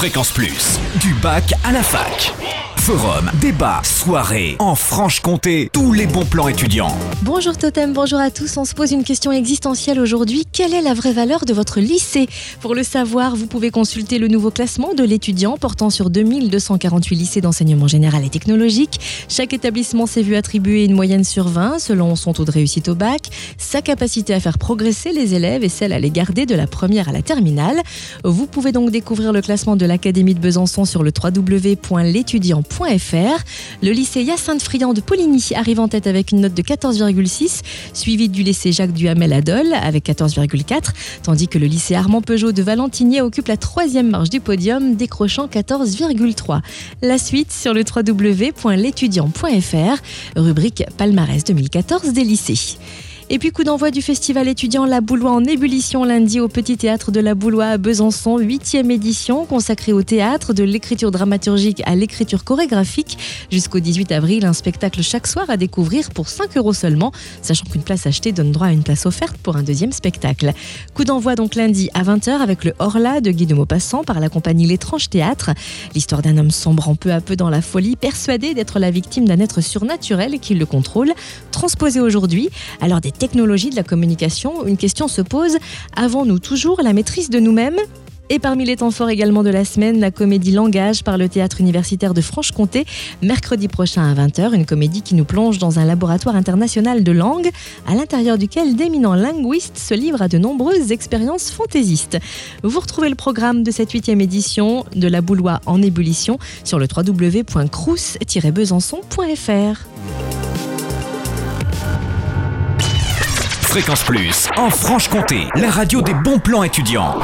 Fréquence Plus, du bac à la fac. Forum, débat, soirée, en Franche-Comté, tous les bons plans étudiants. Bonjour Totem, bonjour à tous. On se pose une question existentielle aujourd'hui. Quelle est la vraie valeur de votre lycée? Pour le savoir, vous pouvez consulter le nouveau classement de l'étudiant portant sur 2248 lycées d'enseignement général et technologique. Chaque établissement s'est vu attribuer une moyenne sur 20 selon son taux de réussite au bac, sa capacité à faire progresser les élèves et celle à les garder de la première à la terminale. Vous pouvez donc découvrir le classement de l'Académie de Besançon sur le www.l'étudiant.fr le lycée Hyacinthe Friand de Poligny arrive en tête avec une note de 14,6, suivi du lycée Jacques Duhamel à Dole avec 14,4, tandis que le lycée Armand Peugeot de Valentinier occupe la troisième marche du podium, décrochant 14,3. La suite sur le www.l'étudiant.fr, rubrique palmarès 2014 des lycées. Et puis coup d'envoi du festival étudiant La Boulois en ébullition lundi au Petit Théâtre de La Boulois à Besançon, huitième édition consacrée au théâtre, de l'écriture dramaturgique à l'écriture chorégraphique. Jusqu'au 18 avril, un spectacle chaque soir à découvrir pour 5 euros seulement, sachant qu'une place achetée donne droit à une place offerte pour un deuxième spectacle. Coup d'envoi donc lundi à 20h avec le Horla de Guy de Maupassant par la compagnie L'étrange théâtre. L'histoire d'un homme sombrant peu à peu dans la folie, persuadé d'être la victime d'un être surnaturel qui le contrôle, transposé aujourd'hui. Alors des technologie de la communication, une question se pose, avons-nous toujours la maîtrise de nous-mêmes? Et parmi les temps forts également de la semaine, la comédie Langage par le théâtre universitaire de Franche-Comté, mercredi prochain à 20h, une comédie qui nous plonge dans un laboratoire international de langue, à l'intérieur duquel d'éminents linguistes se livrent à de nombreuses expériences fantaisistes. Vous retrouvez le programme de cette huitième édition de La Boulois en ébullition sur le www.crous-besançon.fr. Fréquence Plus, en Franche-Comté, la radio des bons plans étudiants.